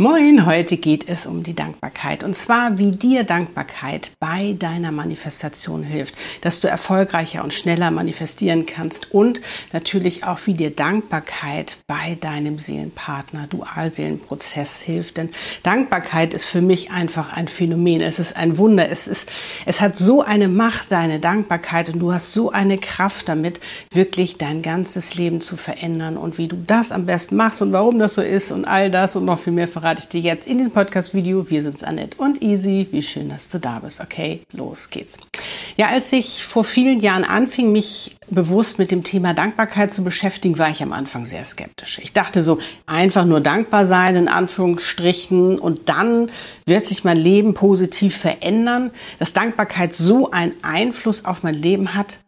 Moin, heute geht es um die Dankbarkeit. Und zwar, wie dir Dankbarkeit bei deiner Manifestation hilft, dass du erfolgreicher und schneller manifestieren kannst und natürlich auch, wie dir Dankbarkeit bei deinem Seelenpartner, Dualseelenprozess hilft. Denn Dankbarkeit ist für mich einfach ein Phänomen. Es ist ein Wunder. Es ist, es hat so eine Macht, deine Dankbarkeit, und du hast so eine Kraft damit, wirklich dein ganzes Leben zu verändern und wie du das am besten machst und warum das so ist und all das und noch viel mehr verrate ich dir jetzt in diesem Podcast-Video. Wir sind's Annette und Easy. Wie schön, dass du da bist. Okay, los geht's. Ja, als ich vor vielen Jahren anfing, mich bewusst mit dem Thema Dankbarkeit zu beschäftigen, war ich am Anfang sehr skeptisch. Ich dachte so, einfach nur dankbar sein, in Anführungsstrichen, und dann wird sich mein Leben positiv verändern, dass Dankbarkeit so einen Einfluss auf mein Leben hat,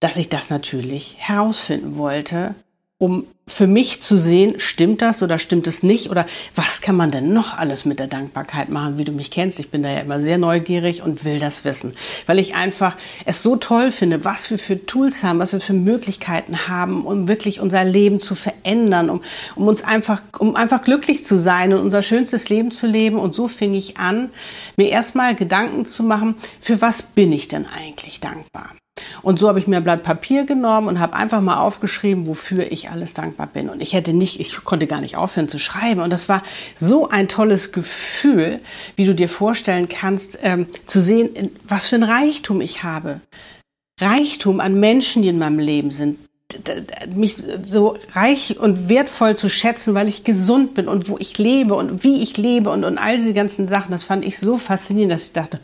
dass ich das natürlich herausfinden wollte um für mich zu sehen, stimmt das oder stimmt es nicht oder was kann man denn noch alles mit der Dankbarkeit machen, wie du mich kennst. Ich bin da ja immer sehr neugierig und will das wissen, weil ich einfach es so toll finde, was wir für Tools haben, was wir für Möglichkeiten haben, um wirklich unser Leben zu verändern, um, um uns einfach, um einfach glücklich zu sein und unser schönstes Leben zu leben. Und so fing ich an, mir erstmal Gedanken zu machen, für was bin ich denn eigentlich dankbar? Und so habe ich mir ein Blatt Papier genommen und habe einfach mal aufgeschrieben, wofür ich alles dankbar bin. Und ich hätte nicht, ich konnte gar nicht aufhören zu schreiben. Und das war so ein tolles Gefühl, wie du dir vorstellen kannst, ähm, zu sehen, was für ein Reichtum ich habe. Reichtum an Menschen, die in meinem Leben sind, mich so reich und wertvoll zu schätzen, weil ich gesund bin und wo ich lebe und wie ich lebe und, und all diese ganzen Sachen, das fand ich so faszinierend, dass ich dachte,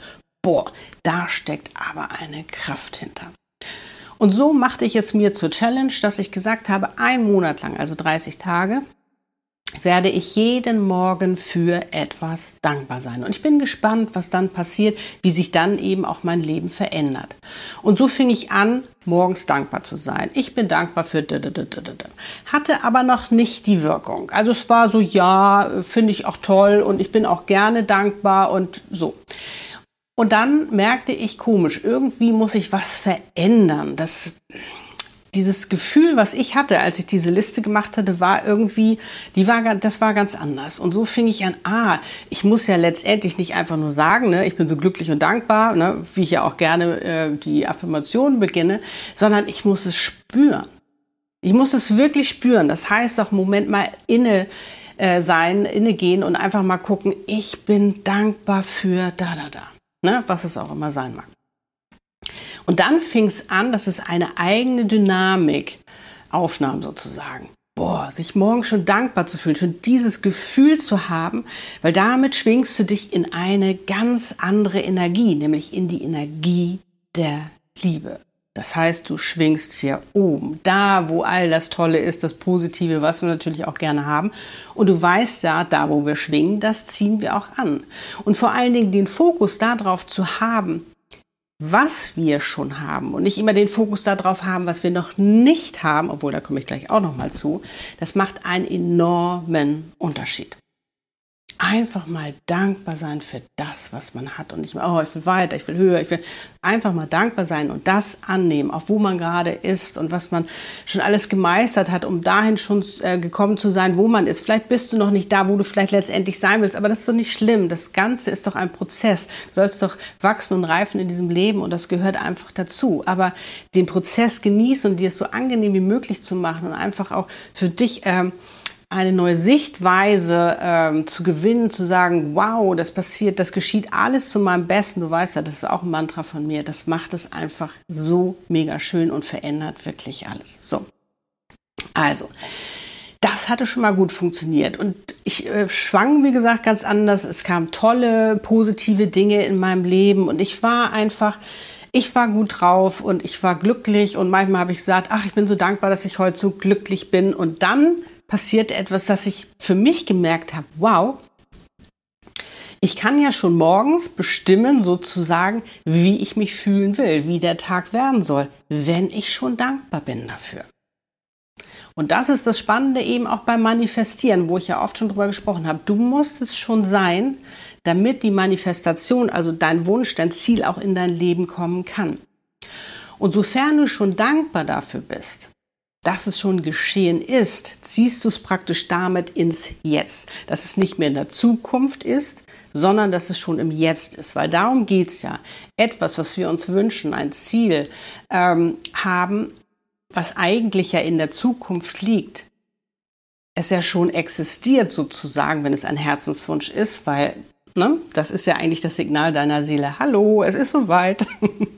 boah, da steckt aber eine Kraft hinter. Und so machte ich es mir zur Challenge, dass ich gesagt habe, ein Monat lang, also 30 Tage, werde ich jeden Morgen für etwas dankbar sein. Und ich bin gespannt, was dann passiert, wie sich dann eben auch mein Leben verändert. Und so fing ich an, morgens dankbar zu sein. Ich bin dankbar für hatte aber noch nicht die Wirkung. Also es war so, ja, finde ich auch toll und ich bin auch gerne dankbar und so. Und dann merkte ich komisch, irgendwie muss ich was verändern. Das, dieses Gefühl, was ich hatte, als ich diese Liste gemacht hatte, war irgendwie, die war, das war ganz anders. Und so fing ich an, ah, ich muss ja letztendlich nicht einfach nur sagen, ne, ich bin so glücklich und dankbar, ne, wie ich ja auch gerne äh, die Affirmation beginne, sondern ich muss es spüren. Ich muss es wirklich spüren. Das heißt auch, Moment mal inne äh, sein, inne gehen und einfach mal gucken, ich bin dankbar für da, da, da ne, was es auch immer sein mag. Und dann fing es an, dass es eine eigene Dynamik aufnahm sozusagen. Boah, sich morgen schon dankbar zu fühlen, schon dieses Gefühl zu haben, weil damit schwingst du dich in eine ganz andere Energie, nämlich in die Energie der Liebe. Das heißt, du schwingst hier oben, da, wo all das Tolle ist, das Positive, was wir natürlich auch gerne haben. Und du weißt ja, da, wo wir schwingen, das ziehen wir auch an. Und vor allen Dingen den Fokus darauf zu haben, was wir schon haben und nicht immer den Fokus darauf haben, was wir noch nicht haben, obwohl da komme ich gleich auch noch mal zu. Das macht einen enormen Unterschied einfach mal dankbar sein für das, was man hat und nicht mehr, oh, ich will weiter, ich will höher, ich will einfach mal dankbar sein und das annehmen, auf wo man gerade ist und was man schon alles gemeistert hat, um dahin schon äh, gekommen zu sein, wo man ist. Vielleicht bist du noch nicht da, wo du vielleicht letztendlich sein willst, aber das ist doch nicht schlimm. Das Ganze ist doch ein Prozess. Du sollst doch wachsen und reifen in diesem Leben und das gehört einfach dazu. Aber den Prozess genießen und dir es so angenehm wie möglich zu machen und einfach auch für dich ähm, eine neue Sichtweise ähm, zu gewinnen, zu sagen, wow, das passiert, das geschieht alles zu meinem Besten. Du weißt ja, das ist auch ein Mantra von mir. Das macht es einfach so mega schön und verändert wirklich alles. So. Also, das hatte schon mal gut funktioniert. Und ich äh, schwang, wie gesagt, ganz anders. Es kamen tolle, positive Dinge in meinem Leben und ich war einfach, ich war gut drauf und ich war glücklich und manchmal habe ich gesagt, ach, ich bin so dankbar, dass ich heute so glücklich bin. Und dann passiert etwas, dass ich für mich gemerkt habe, wow, Ich kann ja schon morgens bestimmen, sozusagen, wie ich mich fühlen will, wie der Tag werden soll, wenn ich schon dankbar bin dafür. Und das ist das Spannende eben auch beim Manifestieren, wo ich ja oft schon drüber gesprochen habe. Du musst es schon sein, damit die Manifestation, also dein Wunsch, dein Ziel auch in dein Leben kommen kann. Und sofern du schon dankbar dafür bist, dass es schon geschehen ist, ziehst du es praktisch damit ins Jetzt. Dass es nicht mehr in der Zukunft ist, sondern dass es schon im Jetzt ist. Weil darum geht es ja. Etwas, was wir uns wünschen, ein Ziel ähm, haben, was eigentlich ja in der Zukunft liegt, es ja schon existiert sozusagen, wenn es ein Herzenswunsch ist, weil ne, das ist ja eigentlich das Signal deiner Seele. Hallo, es ist soweit.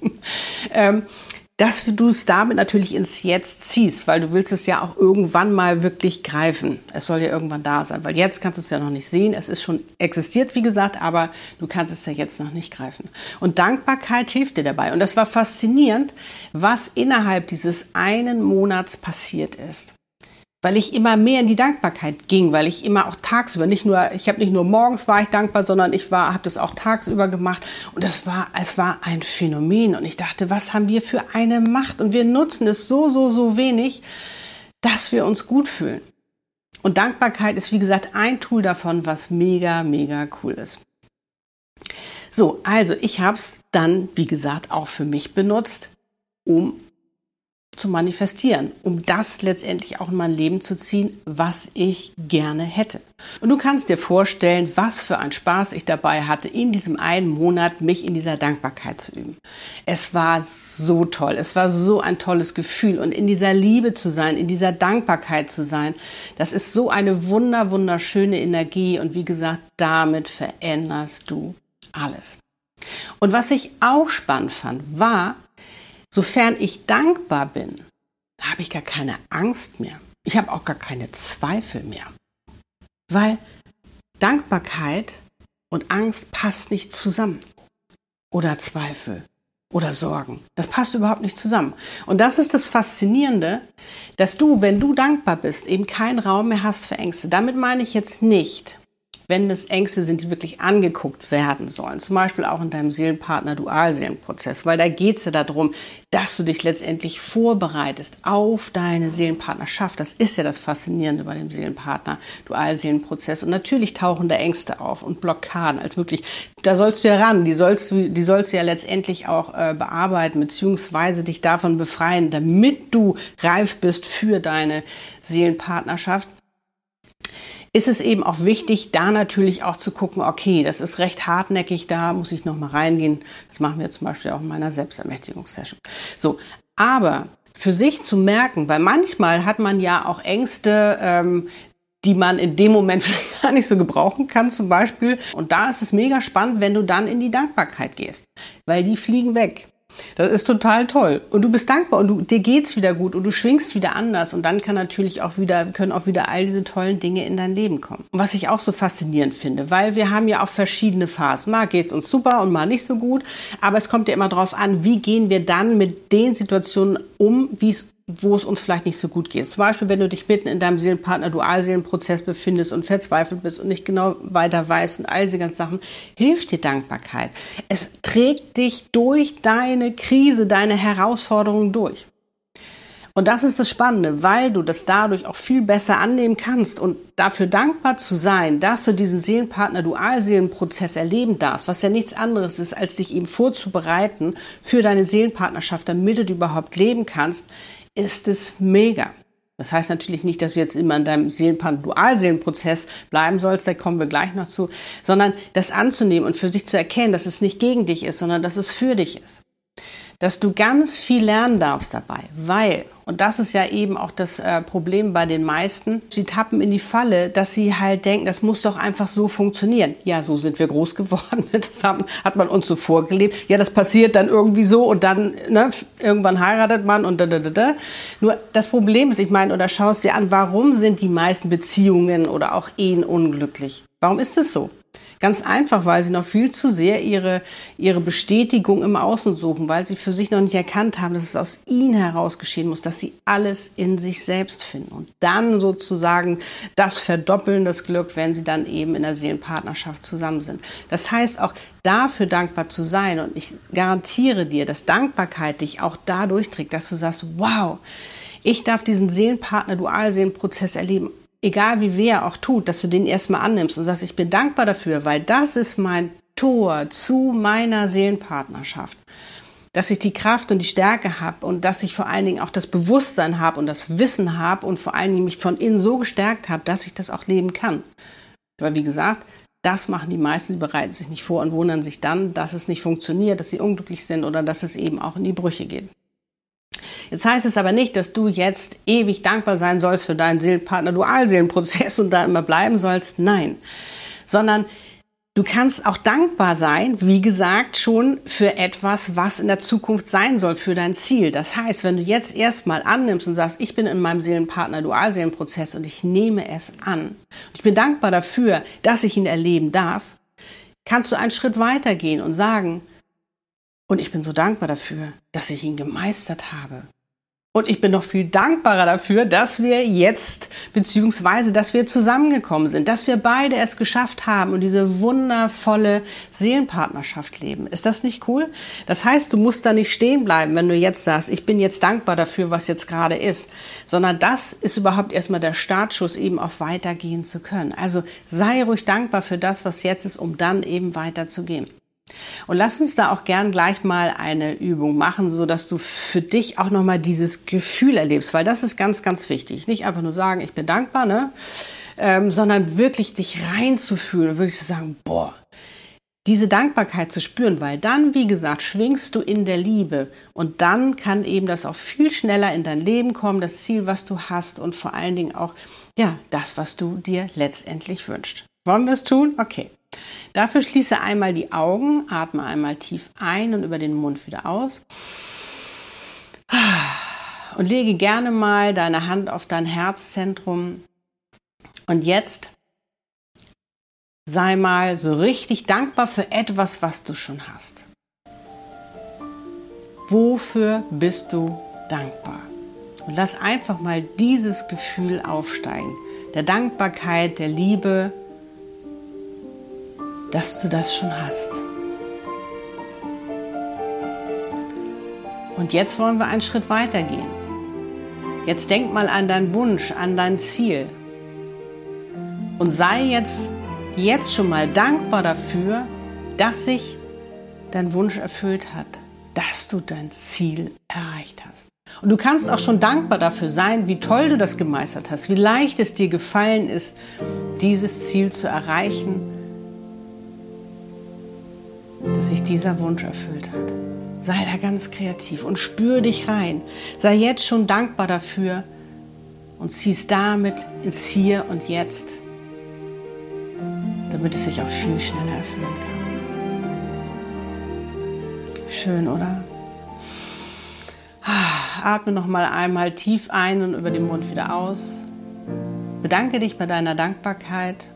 ähm, dass du es damit natürlich ins Jetzt ziehst, weil du willst es ja auch irgendwann mal wirklich greifen. Es soll ja irgendwann da sein, weil jetzt kannst du es ja noch nicht sehen. Es ist schon existiert, wie gesagt, aber du kannst es ja jetzt noch nicht greifen. Und Dankbarkeit hilft dir dabei. Und das war faszinierend, was innerhalb dieses einen Monats passiert ist weil ich immer mehr in die Dankbarkeit ging, weil ich immer auch tagsüber nicht nur, ich habe nicht nur morgens war ich dankbar, sondern ich war, habe das auch tagsüber gemacht und das war, es war ein Phänomen und ich dachte, was haben wir für eine Macht und wir nutzen es so, so, so wenig, dass wir uns gut fühlen. Und Dankbarkeit ist wie gesagt ein Tool davon, was mega, mega cool ist. So, also ich habe es dann, wie gesagt, auch für mich benutzt, um zu manifestieren, um das letztendlich auch in mein Leben zu ziehen, was ich gerne hätte. Und du kannst dir vorstellen, was für ein Spaß ich dabei hatte, in diesem einen Monat mich in dieser Dankbarkeit zu üben. Es war so toll, es war so ein tolles Gefühl und in dieser Liebe zu sein, in dieser Dankbarkeit zu sein, das ist so eine wunder, wunderschöne Energie und wie gesagt, damit veränderst du alles. Und was ich auch spannend fand, war, Sofern ich dankbar bin, habe ich gar keine Angst mehr. Ich habe auch gar keine Zweifel mehr. Weil Dankbarkeit und Angst passt nicht zusammen. Oder Zweifel oder Sorgen. Das passt überhaupt nicht zusammen. Und das ist das Faszinierende, dass du, wenn du dankbar bist, eben keinen Raum mehr hast für Ängste. Damit meine ich jetzt nicht, wenn es Ängste sind, die wirklich angeguckt werden sollen. Zum Beispiel auch in deinem Seelenpartner-Dualseelenprozess, weil da geht es ja darum, dass du dich letztendlich vorbereitest auf deine Seelenpartnerschaft. Das ist ja das Faszinierende bei dem Seelenpartner-Dualseelenprozess. Und natürlich tauchen da Ängste auf und Blockaden als wirklich, da sollst du ja ran, die sollst du, die sollst du ja letztendlich auch äh, bearbeiten, beziehungsweise dich davon befreien, damit du reif bist für deine Seelenpartnerschaft ist es eben auch wichtig, da natürlich auch zu gucken, okay, das ist recht hartnäckig, da muss ich nochmal reingehen. Das machen wir zum Beispiel auch in meiner Selbstermächtigungssession. So, aber für sich zu merken, weil manchmal hat man ja auch Ängste, ähm, die man in dem Moment vielleicht gar nicht so gebrauchen kann, zum Beispiel. Und da ist es mega spannend, wenn du dann in die Dankbarkeit gehst, weil die fliegen weg. Das ist total toll. Und du bist dankbar und du, dir geht's wieder gut und du schwingst wieder anders. Und dann kann natürlich auch wieder, können auch wieder all diese tollen Dinge in dein Leben kommen. Und was ich auch so faszinierend finde, weil wir haben ja auch verschiedene Phasen. Mal geht's uns super und mal nicht so gut. Aber es kommt ja immer darauf an, wie gehen wir dann mit den Situationen um, wie es wo es uns vielleicht nicht so gut geht. Zum Beispiel, wenn du dich mitten in deinem Seelenpartner-Dualseelenprozess befindest und verzweifelt bist und nicht genau weiter weißt und all diese ganzen Sachen, hilft dir Dankbarkeit. Es trägt dich durch deine Krise, deine Herausforderungen durch. Und das ist das Spannende, weil du das dadurch auch viel besser annehmen kannst und dafür dankbar zu sein, dass du diesen Seelenpartner-Dualseelenprozess erleben darfst, was ja nichts anderes ist, als dich eben vorzubereiten für deine Seelenpartnerschaft, damit du überhaupt leben kannst, ist es mega. Das heißt natürlich nicht, dass du jetzt immer in deinem Seelenpan-Dualseelenprozess bleiben sollst, da kommen wir gleich noch zu, sondern das anzunehmen und für sich zu erkennen, dass es nicht gegen dich ist, sondern dass es für dich ist dass du ganz viel lernen darfst dabei, weil, und das ist ja eben auch das äh, Problem bei den meisten, sie tappen in die Falle, dass sie halt denken, das muss doch einfach so funktionieren. Ja, so sind wir groß geworden, das haben, hat man uns so vorgelebt. Ja, das passiert dann irgendwie so und dann, ne, irgendwann heiratet man und da, da, da, da. Nur das Problem ist, ich meine, oder schaust dir an, warum sind die meisten Beziehungen oder auch Ehen unglücklich? Warum ist es so? Ganz einfach, weil sie noch viel zu sehr ihre, ihre Bestätigung im Außen suchen, weil sie für sich noch nicht erkannt haben, dass es aus ihnen heraus geschehen muss, dass sie alles in sich selbst finden und dann sozusagen das verdoppeln, das Glück, wenn sie dann eben in der Seelenpartnerschaft zusammen sind. Das heißt auch dafür dankbar zu sein und ich garantiere dir, dass Dankbarkeit dich auch dadurch trägt, dass du sagst, wow, ich darf diesen Seelenpartner, Dualseelenprozess erleben, egal wie wer auch tut, dass du den erstmal annimmst und sagst, ich bin dankbar dafür, weil das ist mein Tor zu meiner Seelenpartnerschaft. Dass ich die Kraft und die Stärke habe und dass ich vor allen Dingen auch das Bewusstsein habe und das Wissen habe und vor allen Dingen mich von innen so gestärkt habe, dass ich das auch leben kann. Weil wie gesagt, das machen die meisten, die bereiten sich nicht vor und wundern sich dann, dass es nicht funktioniert, dass sie unglücklich sind oder dass es eben auch in die Brüche geht. Jetzt heißt es aber nicht, dass du jetzt ewig dankbar sein sollst für deinen Seelenpartner Dualseelenprozess und da immer bleiben sollst. Nein. Sondern du kannst auch dankbar sein, wie gesagt, schon für etwas, was in der Zukunft sein soll, für dein Ziel. Das heißt, wenn du jetzt erstmal annimmst und sagst, ich bin in meinem Seelenpartner Dualseelenprozess und ich nehme es an. Ich bin dankbar dafür, dass ich ihn erleben darf. Kannst du einen Schritt weitergehen und sagen, und ich bin so dankbar dafür, dass ich ihn gemeistert habe. Und ich bin noch viel dankbarer dafür, dass wir jetzt, beziehungsweise, dass wir zusammengekommen sind, dass wir beide es geschafft haben und diese wundervolle Seelenpartnerschaft leben. Ist das nicht cool? Das heißt, du musst da nicht stehen bleiben, wenn du jetzt sagst, ich bin jetzt dankbar dafür, was jetzt gerade ist, sondern das ist überhaupt erstmal der Startschuss, eben auch weitergehen zu können. Also sei ruhig dankbar für das, was jetzt ist, um dann eben weiterzugehen. Und lass uns da auch gern gleich mal eine Übung machen, so dass du für dich auch nochmal dieses Gefühl erlebst, weil das ist ganz, ganz wichtig. Nicht einfach nur sagen, ich bin dankbar, ne? Ähm, sondern wirklich dich reinzufühlen und wirklich zu sagen, boah, diese Dankbarkeit zu spüren, weil dann, wie gesagt, schwingst du in der Liebe und dann kann eben das auch viel schneller in dein Leben kommen, das Ziel, was du hast und vor allen Dingen auch, ja, das, was du dir letztendlich wünschst. Wollen wir es tun? Okay. Dafür schließe einmal die Augen, atme einmal tief ein und über den Mund wieder aus. Und lege gerne mal deine Hand auf dein Herzzentrum. Und jetzt sei mal so richtig dankbar für etwas, was du schon hast. Wofür bist du dankbar? Und lass einfach mal dieses Gefühl aufsteigen. Der Dankbarkeit, der Liebe, dass du das schon hast. Und jetzt wollen wir einen Schritt weiter gehen. Jetzt denk mal an deinen Wunsch, an dein Ziel. Und sei jetzt, jetzt schon mal dankbar dafür, dass sich dein Wunsch erfüllt hat, dass du dein Ziel erreicht hast. Und du kannst auch schon dankbar dafür sein, wie toll du das gemeistert hast, wie leicht es dir gefallen ist, dieses Ziel zu erreichen dass sich dieser Wunsch erfüllt hat. Sei da ganz kreativ und spür dich rein. Sei jetzt schon dankbar dafür und ziehst damit ins Hier und Jetzt, damit es sich auch viel schneller erfüllen kann. Schön, oder? Atme noch mal einmal tief ein und über den Mund wieder aus. Bedanke dich bei deiner Dankbarkeit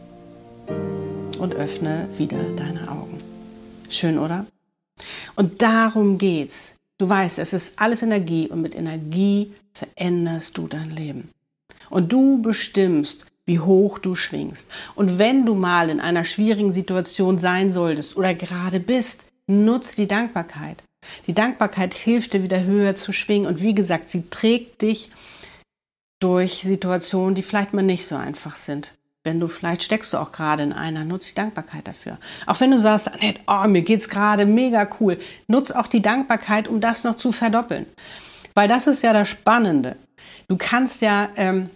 und öffne wieder deine Augen. Schön, oder? Und darum geht's. Du weißt, es ist alles Energie und mit Energie veränderst du dein Leben. Und du bestimmst, wie hoch du schwingst. Und wenn du mal in einer schwierigen Situation sein solltest oder gerade bist, nutze die Dankbarkeit. Die Dankbarkeit hilft dir wieder höher zu schwingen und wie gesagt, sie trägt dich durch Situationen, die vielleicht mal nicht so einfach sind. Wenn du vielleicht steckst du auch gerade in einer, nutz die Dankbarkeit dafür. Auch wenn du sagst, Annette, oh, mir geht's gerade mega cool, nutz auch die Dankbarkeit, um das noch zu verdoppeln. Weil das ist ja das Spannende. Du kannst ja ähm,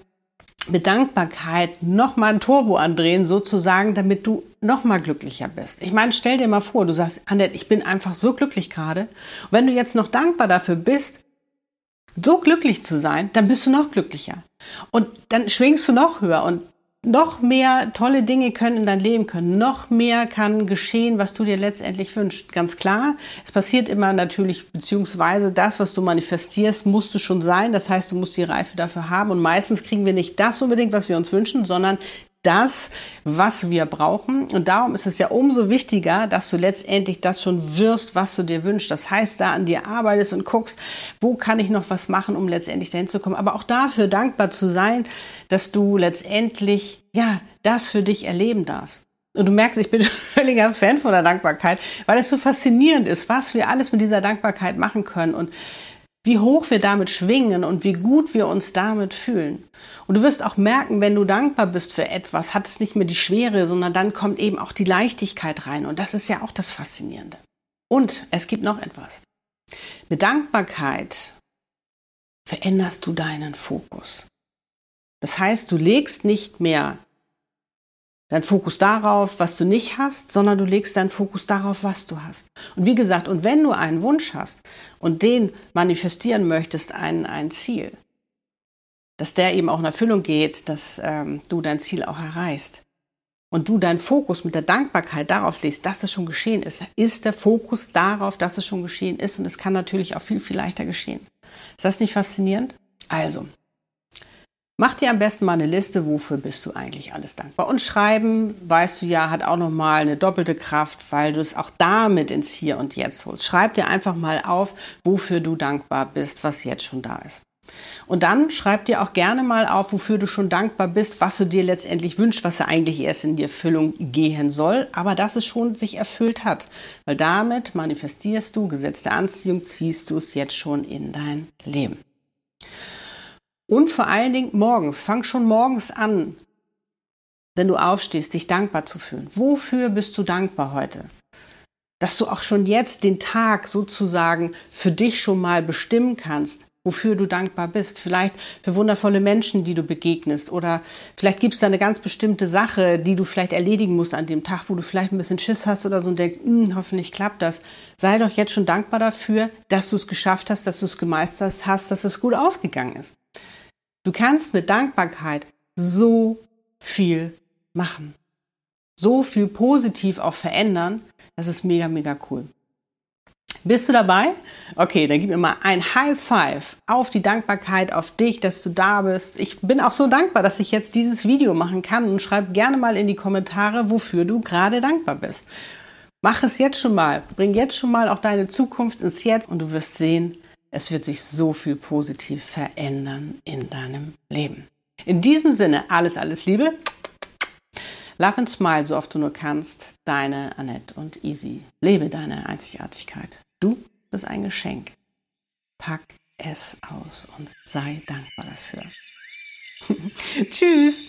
mit Dankbarkeit nochmal ein Turbo andrehen, sozusagen, damit du nochmal glücklicher bist. Ich meine, stell dir mal vor, du sagst, Annette, ich bin einfach so glücklich gerade. Wenn du jetzt noch dankbar dafür bist, so glücklich zu sein, dann bist du noch glücklicher. Und dann schwingst du noch höher und noch mehr tolle Dinge können in dein Leben können. Noch mehr kann geschehen, was du dir letztendlich wünschst. Ganz klar, es passiert immer natürlich, beziehungsweise das, was du manifestierst, musst du schon sein. Das heißt, du musst die Reife dafür haben. Und meistens kriegen wir nicht das unbedingt, was wir uns wünschen, sondern das, was wir brauchen. Und darum ist es ja umso wichtiger, dass du letztendlich das schon wirst, was du dir wünschst. Das heißt, da an dir arbeitest und guckst, wo kann ich noch was machen, um letztendlich dahin zu kommen. Aber auch dafür dankbar zu sein, dass du letztendlich, ja, das für dich erleben darfst. Und du merkst, ich bin völliger Fan von der Dankbarkeit, weil es so faszinierend ist, was wir alles mit dieser Dankbarkeit machen können und wie hoch wir damit schwingen und wie gut wir uns damit fühlen. Und du wirst auch merken, wenn du dankbar bist für etwas, hat es nicht mehr die Schwere, sondern dann kommt eben auch die Leichtigkeit rein. Und das ist ja auch das Faszinierende. Und es gibt noch etwas. Mit Dankbarkeit veränderst du deinen Fokus. Das heißt, du legst nicht mehr deinen Fokus darauf, was du nicht hast, sondern du legst deinen Fokus darauf, was du hast. Und wie gesagt, und wenn du einen Wunsch hast und den manifestieren möchtest, ein, ein Ziel, dass der eben auch in Erfüllung geht, dass ähm, du dein Ziel auch erreichst und du deinen Fokus mit der Dankbarkeit darauf legst, dass es schon geschehen ist, ist der Fokus darauf, dass es schon geschehen ist und es kann natürlich auch viel, viel leichter geschehen. Ist das nicht faszinierend? Also, Mach dir am besten mal eine Liste, wofür bist du eigentlich alles dankbar. Und schreiben, weißt du ja, hat auch nochmal eine doppelte Kraft, weil du es auch damit ins Hier und Jetzt holst. Schreib dir einfach mal auf, wofür du dankbar bist, was jetzt schon da ist. Und dann schreib dir auch gerne mal auf, wofür du schon dankbar bist, was du dir letztendlich wünschst, was ja eigentlich erst in die Erfüllung gehen soll, aber dass es schon sich erfüllt hat. Weil damit manifestierst du, Gesetz der Anziehung, ziehst du es jetzt schon in dein Leben. Und vor allen Dingen morgens. Fang schon morgens an, wenn du aufstehst, dich dankbar zu fühlen. Wofür bist du dankbar heute? Dass du auch schon jetzt den Tag sozusagen für dich schon mal bestimmen kannst, wofür du dankbar bist. Vielleicht für wundervolle Menschen, die du begegnest. Oder vielleicht gibt es da eine ganz bestimmte Sache, die du vielleicht erledigen musst an dem Tag, wo du vielleicht ein bisschen Schiss hast oder so und denkst, hm, hoffentlich klappt das. Sei doch jetzt schon dankbar dafür, dass du es geschafft hast, dass du es gemeistert hast, dass es gut ausgegangen ist. Du kannst mit Dankbarkeit so viel machen. So viel positiv auch verändern. Das ist mega, mega cool. Bist du dabei? Okay, dann gib mir mal ein High Five auf die Dankbarkeit, auf dich, dass du da bist. Ich bin auch so dankbar, dass ich jetzt dieses Video machen kann und schreib gerne mal in die Kommentare, wofür du gerade dankbar bist. Mach es jetzt schon mal. Bring jetzt schon mal auch deine Zukunft ins Jetzt und du wirst sehen, es wird sich so viel positiv verändern in deinem Leben. In diesem Sinne, alles, alles Liebe. Love and smile, so oft du nur kannst. Deine Annette und Easy. Lebe deine Einzigartigkeit. Du bist ein Geschenk. Pack es aus und sei dankbar dafür. Tschüss.